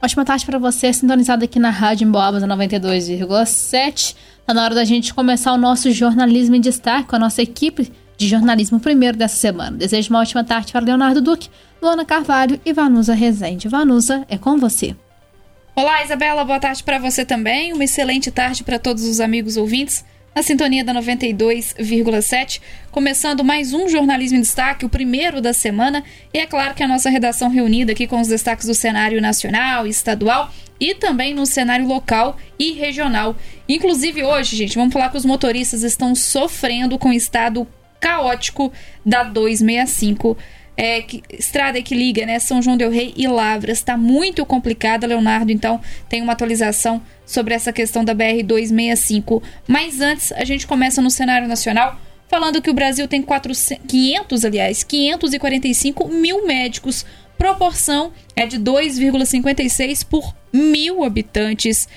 Ótima tarde para você, sintonizado aqui na Rádio Emboabas 92,7. Tá na hora da gente começar o nosso jornalismo em destaque com a nossa equipe de jornalismo primeiro dessa semana. Desejo uma ótima tarde para Leonardo Duque, Luana Carvalho e Vanusa Rezende. Vanusa, é com você. Olá, Isabela, boa tarde para você também. Uma excelente tarde para todos os amigos ouvintes na sintonia da 92,7, começando mais um Jornalismo em Destaque, o primeiro da semana, e é claro que a nossa redação reunida aqui com os destaques do cenário nacional estadual e também no cenário local e regional. Inclusive hoje, gente, vamos falar que os motoristas estão sofrendo com o estado caótico da 265 é, que, estrada que liga, né? São João del Rei e Lavras. Está muito complicada, Leonardo. Então, tem uma atualização sobre essa questão da BR-265. Mas antes, a gente começa no cenário nacional falando que o Brasil tem 400, 500, aliás, 545 mil médicos. Proporção é de 2,56 por mil habitantes.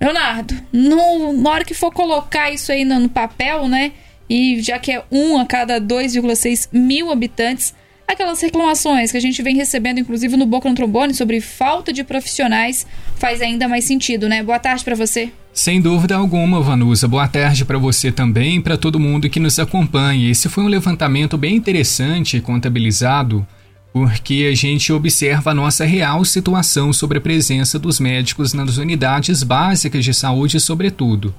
Leonardo, no, na hora que for colocar isso aí no, no papel, né? E já que é um a cada 2,6 mil habitantes, Aquelas reclamações que a gente vem recebendo, inclusive no Boca no Trombone, sobre falta de profissionais, faz ainda mais sentido, né? Boa tarde para você. Sem dúvida alguma, Vanusa. Boa tarde para você também para todo mundo que nos acompanha. Esse foi um levantamento bem interessante contabilizado, porque a gente observa a nossa real situação sobre a presença dos médicos nas unidades básicas de saúde, sobretudo.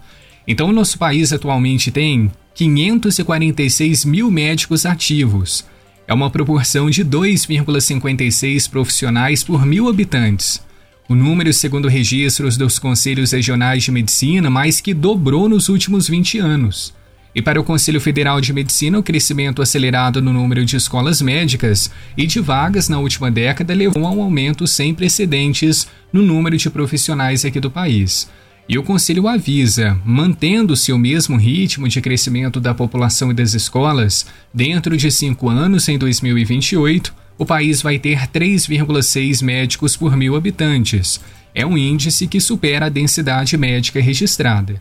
Então, o nosso país atualmente tem 546 mil médicos ativos é uma proporção de 2,56 profissionais por mil habitantes. O número, segundo registros dos Conselhos Regionais de Medicina, mais que dobrou nos últimos 20 anos. E para o Conselho Federal de Medicina, o crescimento acelerado no número de escolas médicas e de vagas na última década levou a um aumento sem precedentes no número de profissionais aqui do país. E o Conselho avisa, mantendo-se o mesmo ritmo de crescimento da população e das escolas, dentro de cinco anos, em 2028, o país vai ter 3,6 médicos por mil habitantes. É um índice que supera a densidade médica registrada.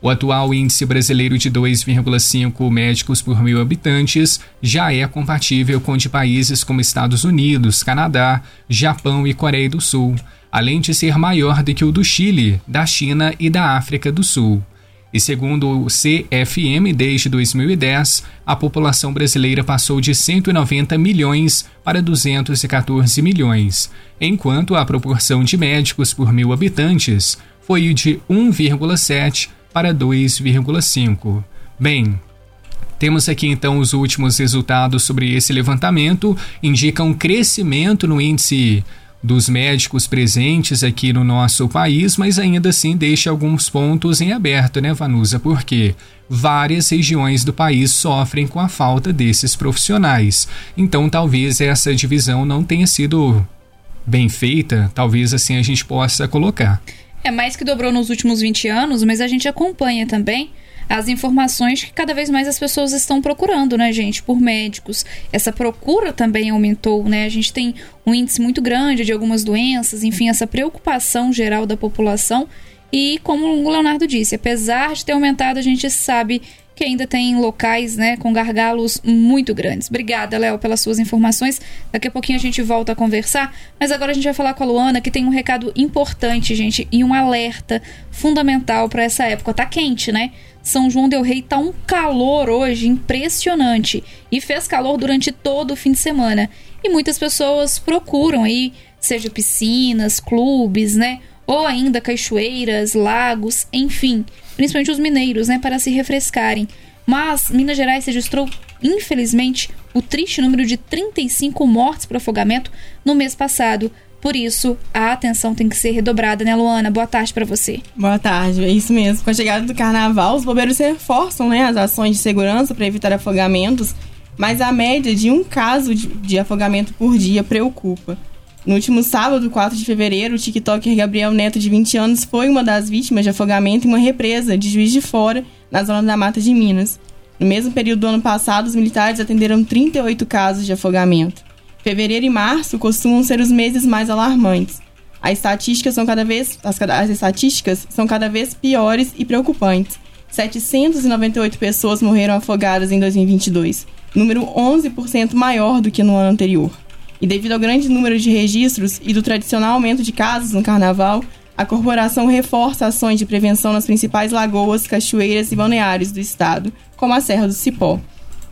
O atual índice brasileiro de 2,5 médicos por mil habitantes já é compatível com de países como Estados Unidos, Canadá, Japão e Coreia do Sul além de ser maior do que o do Chile, da China e da África do Sul. E segundo o CFM, desde 2010, a população brasileira passou de 190 milhões para 214 milhões, enquanto a proporção de médicos por mil habitantes foi de 1,7 para 2,5. Bem, temos aqui então os últimos resultados sobre esse levantamento, indicam um crescimento no índice dos médicos presentes aqui no nosso país, mas ainda assim deixa alguns pontos em aberto, né, Vanusa? Porque várias regiões do país sofrem com a falta desses profissionais. Então, talvez essa divisão não tenha sido bem feita, talvez assim a gente possa colocar. É mais que dobrou nos últimos 20 anos, mas a gente acompanha também as informações que cada vez mais as pessoas estão procurando, né, gente, por médicos. Essa procura também aumentou, né? A gente tem um índice muito grande de algumas doenças, enfim, essa preocupação geral da população. E como o Leonardo disse, apesar de ter aumentado, a gente sabe que ainda tem locais né, com gargalos muito grandes. Obrigada, Léo, pelas suas informações. Daqui a pouquinho a gente volta a conversar, mas agora a gente vai falar com a Luana, que tem um recado importante, gente, e um alerta fundamental para essa época. Tá quente, né? São João del Rei tá um calor hoje impressionante e fez calor durante todo o fim de semana. E muitas pessoas procuram aí, seja piscinas, clubes, né? Ou ainda cachoeiras, lagos, enfim, principalmente os mineiros, né, para se refrescarem. Mas Minas Gerais registrou, infelizmente, o triste número de 35 mortes por afogamento no mês passado. Por isso, a atenção tem que ser redobrada, né, Luana? Boa tarde para você. Boa tarde, é isso mesmo. Com a chegada do carnaval, os bombeiros reforçam né, as ações de segurança para evitar afogamentos, mas a média de um caso de, de afogamento por dia preocupa. No último sábado, 4 de fevereiro, o TikToker Gabriel Neto, de 20 anos, foi uma das vítimas de afogamento em uma represa de Juiz de Fora, na zona da Mata de Minas. No mesmo período do ano passado, os militares atenderam 38 casos de afogamento. Fevereiro e março costumam ser os meses mais alarmantes. As estatísticas são cada vez, as, as estatísticas são cada vez piores e preocupantes. 798 pessoas morreram afogadas em 2022, número 11% maior do que no ano anterior. E devido ao grande número de registros e do tradicional aumento de casos no carnaval, a corporação reforça ações de prevenção nas principais lagoas, cachoeiras e balneários do estado, como a Serra do Cipó.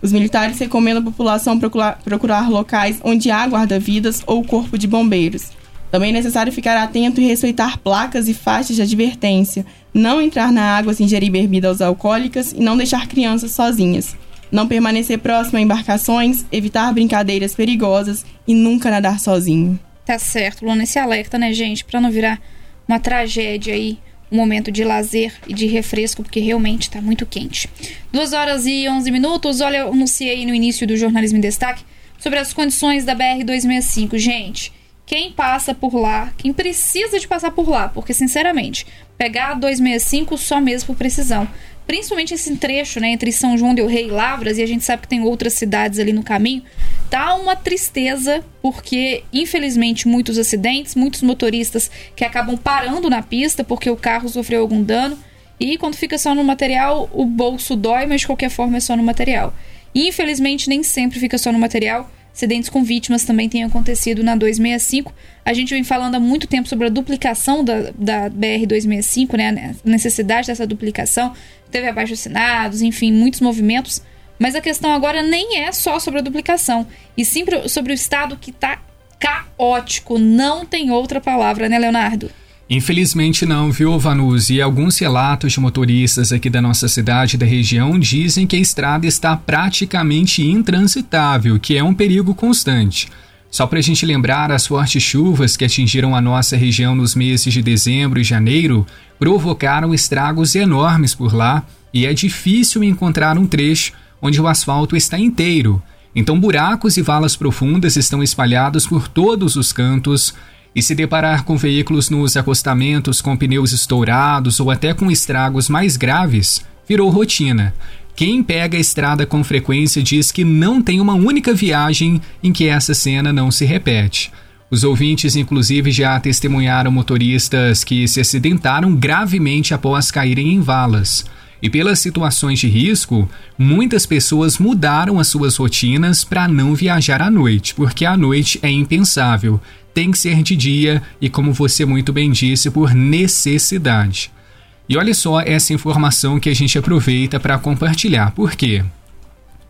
Os militares recomendam a população procurar, procurar locais onde há guarda-vidas ou corpo de bombeiros. Também é necessário ficar atento e respeitar placas e faixas de advertência, não entrar na água sem ingerir bebidas alcoólicas e não deixar crianças sozinhas. Não permanecer próximo a embarcações, evitar brincadeiras perigosas e nunca nadar sozinho. Tá certo, Luna, esse alerta, né, gente, para não virar uma tragédia aí, um momento de lazer e de refresco, porque realmente está muito quente. 2 horas e 11 minutos. Olha, eu anunciei no início do Jornalismo em Destaque sobre as condições da BR-265. Gente, quem passa por lá, quem precisa de passar por lá, porque sinceramente, pegar a 265 só mesmo por precisão. Principalmente esse trecho, né, entre São João del Rei e Lavras, e a gente sabe que tem outras cidades ali no caminho, tá uma tristeza, porque infelizmente muitos acidentes, muitos motoristas que acabam parando na pista porque o carro sofreu algum dano, e quando fica só no material, o bolso dói, mas de qualquer forma é só no material. Infelizmente, nem sempre fica só no material acidentes com vítimas também têm acontecido na 265. A gente vem falando há muito tempo sobre a duplicação da, da BR-265, né? A necessidade dessa duplicação. Teve abaixo assinados, enfim, muitos movimentos. Mas a questão agora nem é só sobre a duplicação, e sim sobre o estado que está caótico. Não tem outra palavra, né, Leonardo? Infelizmente não, viu, Vanus? E alguns relatos de motoristas aqui da nossa cidade e da região dizem que a estrada está praticamente intransitável, que é um perigo constante. Só para a gente lembrar, as fortes chuvas que atingiram a nossa região nos meses de dezembro e janeiro provocaram estragos enormes por lá e é difícil encontrar um trecho onde o asfalto está inteiro. Então, buracos e valas profundas estão espalhados por todos os cantos, e se deparar com veículos nos acostamentos com pneus estourados ou até com estragos mais graves, virou rotina. Quem pega a estrada com frequência diz que não tem uma única viagem em que essa cena não se repete. Os ouvintes, inclusive, já testemunharam motoristas que se acidentaram gravemente após caírem em valas. E pelas situações de risco, muitas pessoas mudaram as suas rotinas para não viajar à noite, porque à noite é impensável tem que ser de dia e, como você muito bem disse, por necessidade. E olha só essa informação que a gente aproveita para compartilhar. Por quê?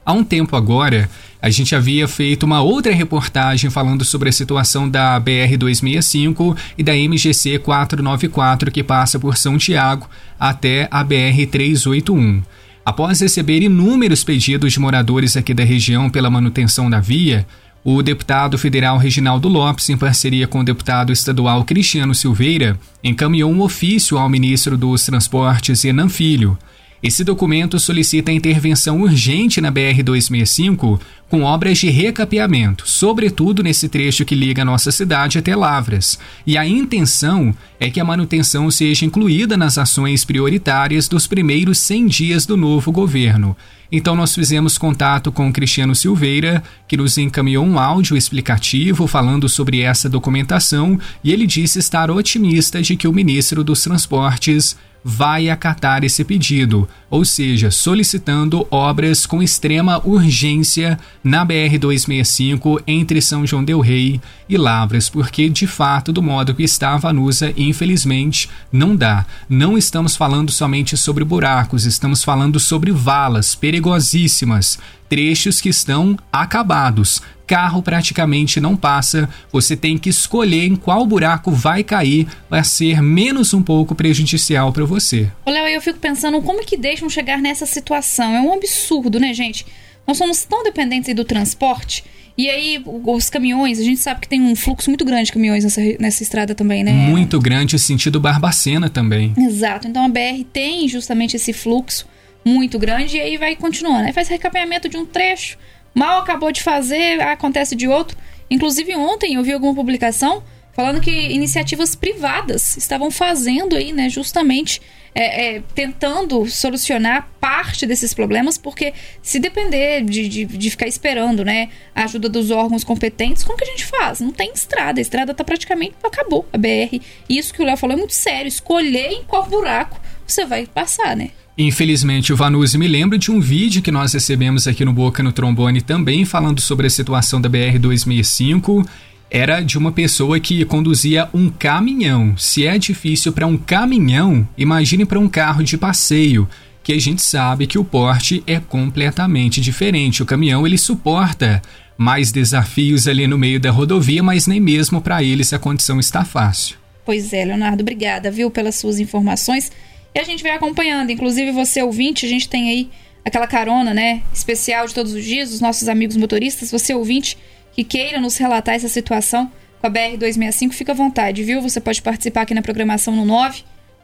Há um tempo agora, a gente havia feito uma outra reportagem falando sobre a situação da BR-265 e da MGC 494 que passa por São Tiago até a BR-381. Após receber inúmeros pedidos de moradores aqui da região pela manutenção da via, o deputado federal Reginaldo Lopes, em parceria com o deputado estadual Cristiano Silveira, encaminhou um ofício ao ministro dos Transportes, Enan Filho. Esse documento solicita intervenção urgente na BR-265 com obras de recapeamento, sobretudo nesse trecho que liga nossa cidade até Lavras. E a intenção é que a manutenção seja incluída nas ações prioritárias dos primeiros 100 dias do novo governo. Então nós fizemos contato com Cristiano Silveira, que nos encaminhou um áudio explicativo falando sobre essa documentação, e ele disse estar otimista de que o ministro dos Transportes vai acatar esse pedido, ou seja, solicitando obras com extrema urgência na BR-265 entre São João Del Rei e Lavras, porque de fato, do modo que está a Vanusa, infelizmente, não dá. Não estamos falando somente sobre buracos, estamos falando sobre valas perigosíssimas, trechos que estão acabados. Carro praticamente não passa, você tem que escolher em qual buraco vai cair para ser menos um pouco prejudicial para você. Léo, eu fico pensando como que deixam chegar nessa situação. É um absurdo, né, gente? Nós somos tão dependentes do transporte. E aí, os caminhões, a gente sabe que tem um fluxo muito grande de caminhões nessa, nessa estrada também, né? Muito grande, sentido Barbacena também. Exato. Então a BR tem justamente esse fluxo muito grande e aí vai continuando. Aí faz recapeamento de um trecho, mal acabou de fazer, acontece de outro. Inclusive ontem eu vi alguma publicação falando que iniciativas privadas estavam fazendo aí, né, justamente é, é, tentando solucionar parte desses problemas, porque se depender de, de, de, ficar esperando, né, a ajuda dos órgãos competentes, como que a gente faz? Não tem estrada, a estrada tá praticamente acabou, a BR. E isso que o Léo falou é muito sério, escolher em qual buraco você vai passar, né? Infelizmente, o Vanuzi me lembra de um vídeo que nós recebemos aqui no Boca no Trombone também falando sobre a situação da BR-265. Era de uma pessoa que conduzia um caminhão. Se é difícil para um caminhão, imagine para um carro de passeio, que a gente sabe que o porte é completamente diferente. O caminhão ele suporta mais desafios ali no meio da rodovia, mas nem mesmo para eles a condição está fácil. Pois é, Leonardo, obrigada, viu, pelas suas informações. E a gente vai acompanhando. Inclusive, você ouvinte, a gente tem aí aquela carona, né? Especial de todos os dias, os nossos amigos motoristas. Você ouvinte que queira nos relatar essa situação com a BR-265, fica à vontade, viu? Você pode participar aqui na programação no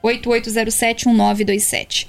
988071927.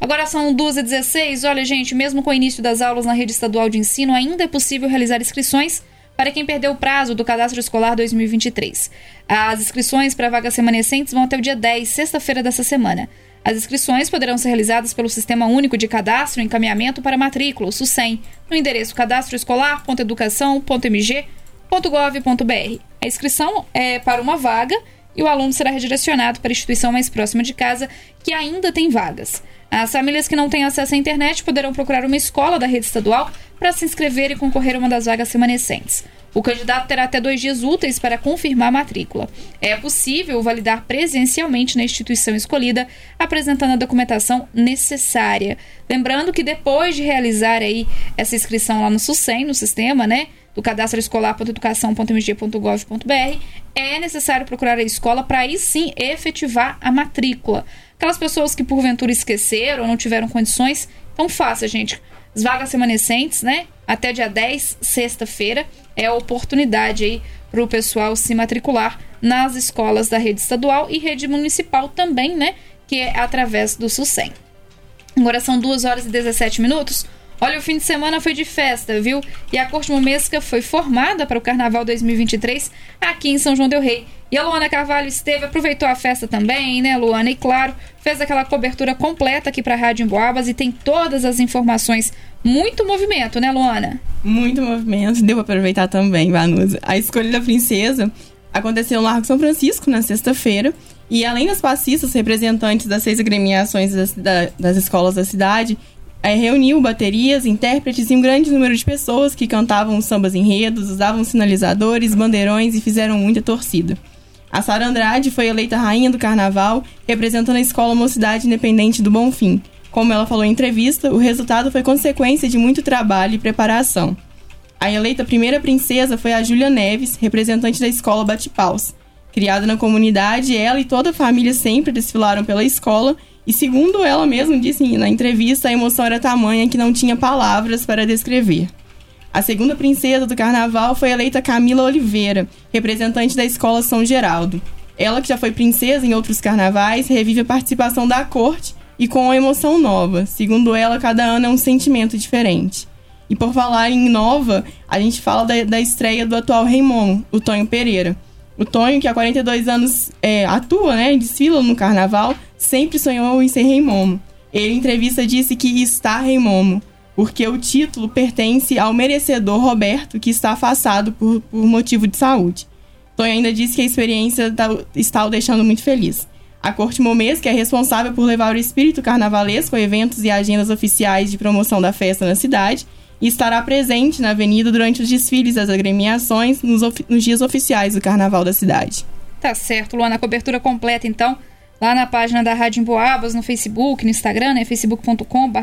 Agora são 2h16. Olha, gente, mesmo com o início das aulas na rede estadual de ensino, ainda é possível realizar inscrições para quem perdeu o prazo do cadastro escolar 2023. As inscrições para vagas remanescentes vão até o dia 10, sexta-feira dessa semana. As inscrições poderão ser realizadas pelo Sistema Único de Cadastro e Encaminhamento para Matrícula, o SUSEM, no endereço cadastroescolar.educação.mg.gov.br. A inscrição é para uma vaga e o aluno será redirecionado para a instituição mais próxima de casa que ainda tem vagas. As famílias que não têm acesso à internet poderão procurar uma escola da rede estadual para se inscrever e concorrer a uma das vagas remanescentes. O candidato terá até dois dias úteis para confirmar a matrícula. É possível validar presencialmente na instituição escolhida, apresentando a documentação necessária. Lembrando que depois de realizar aí essa inscrição lá no SUSEM, no sistema, né? do cadastro escolar.educação.mg.gov.br, é necessário procurar a escola para aí sim efetivar a matrícula. Aquelas pessoas que porventura esqueceram ou não tiveram condições, então faça, gente. As vagas remanescentes, né? Até dia 10, sexta-feira, é a oportunidade aí para o pessoal se matricular nas escolas da rede estadual e rede municipal também, né? Que é através do SUSEM. Agora são 2 horas e 17 minutos. Olha, o fim de semana foi de festa, viu? E a Corte Momesca foi formada para o Carnaval 2023 aqui em São João Del Rei. E a Luana Carvalho esteve, aproveitou a festa também, né, Luana? E claro, fez aquela cobertura completa aqui para a Rádio Emboabas e tem todas as informações. Muito movimento, né, Luana? Muito movimento. Deu para aproveitar também, Vanusa. A escolha da princesa aconteceu no Largo São Francisco na sexta-feira. E além das passistas, representantes das seis agremiações das, das escolas da cidade é, reuniu baterias, intérpretes e um grande número de pessoas que cantavam sambas enredos, usavam sinalizadores, bandeirões e fizeram muita torcida. A Sara Andrade foi eleita rainha do carnaval, representando a escola Mocidade Independente do Bonfim. Como ela falou em entrevista, o resultado foi consequência de muito trabalho e preparação. A eleita primeira princesa foi a Júlia Neves, representante da escola Bate-Paus. Criada na comunidade, ela e toda a família sempre desfilaram pela escola e segundo ela mesma disse na entrevista, a emoção era tamanha que não tinha palavras para descrever. A segunda princesa do carnaval foi eleita Camila Oliveira, representante da Escola São Geraldo. Ela, que já foi princesa em outros carnavais, revive a participação da corte e com uma emoção nova. Segundo ela, cada ano é um sentimento diferente. E por falar em nova, a gente fala da, da estreia do atual Rei o Tonho Pereira. O Tonho, que há 42 anos é, atua, né, desfila no carnaval, sempre sonhou em ser Rei. Ele, em entrevista, disse que está Rei porque o título pertence ao merecedor Roberto, que está afastado por, por motivo de saúde. Tonho ainda disse que a experiência tá, está o deixando muito feliz. A Corte Momês, que é responsável por levar o espírito carnavalesco a eventos e agendas oficiais de promoção da festa na cidade, e estará presente na avenida durante os desfiles das agremiações nos, nos dias oficiais do Carnaval da cidade. Tá certo, Luana. A cobertura completa, então, lá na página da Rádio Emboabas, no Facebook, no Instagram, né? facebook.com.br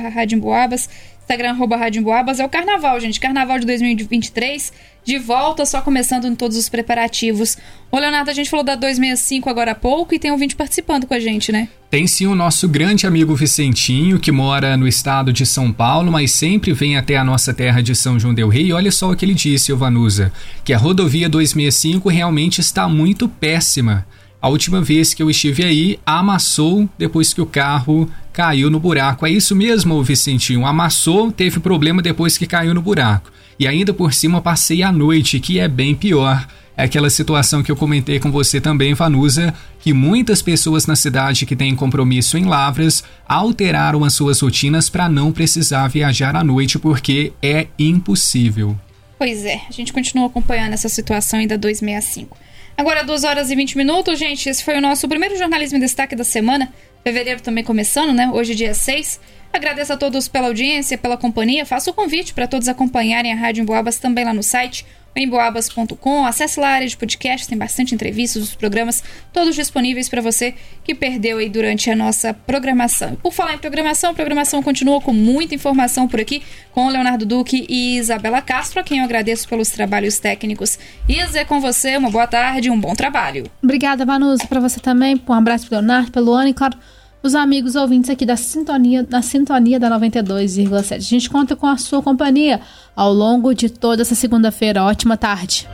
Instagram, arroba Rádio Emboabas. É o Carnaval, gente. Carnaval de 2023, de volta, só começando em todos os preparativos. Ô, Leonardo, a gente falou da 265 agora há pouco e tem um vídeo participando com a gente, né? Tem sim o nosso grande amigo Vicentinho, que mora no estado de São Paulo, mas sempre vem até a nossa terra de São João del Rei. E olha só o que ele disse, Vanusa, que a rodovia 265 realmente está muito péssima. A última vez que eu estive aí, amassou depois que o carro caiu no buraco. É isso mesmo, Vicentinho? Amassou, teve problema depois que caiu no buraco. E ainda por cima passei a noite, que é bem pior. É aquela situação que eu comentei com você também, Vanusa, que muitas pessoas na cidade que têm compromisso em Lavras alteraram as suas rotinas para não precisar viajar à noite porque é impossível. Pois é, a gente continua acompanhando essa situação ainda 265. Agora, 2 horas e 20 minutos, gente. Esse foi o nosso primeiro jornalismo em destaque da semana. Fevereiro também começando, né? Hoje, dia 6. Agradeço a todos pela audiência, pela companhia. Faço o convite para todos acompanharem a Rádio Emboabas também lá no site emboabas.com. Acesse lá a área de podcast, tem bastante entrevistas, os programas todos disponíveis para você que perdeu aí durante a nossa programação. Por falar em programação, a programação continua com muita informação por aqui com Leonardo Duque e Isabela Castro, a quem eu agradeço pelos trabalhos técnicos. Isa, é com você, uma boa tarde, um bom trabalho. Obrigada, Vanusa, para você também. Um abraço para Leonardo, pelo Luana e, claro, os amigos ouvintes aqui da sintonia, da sintonia da 92,7. A gente conta com a sua companhia ao longo de toda essa segunda-feira. Ótima tarde.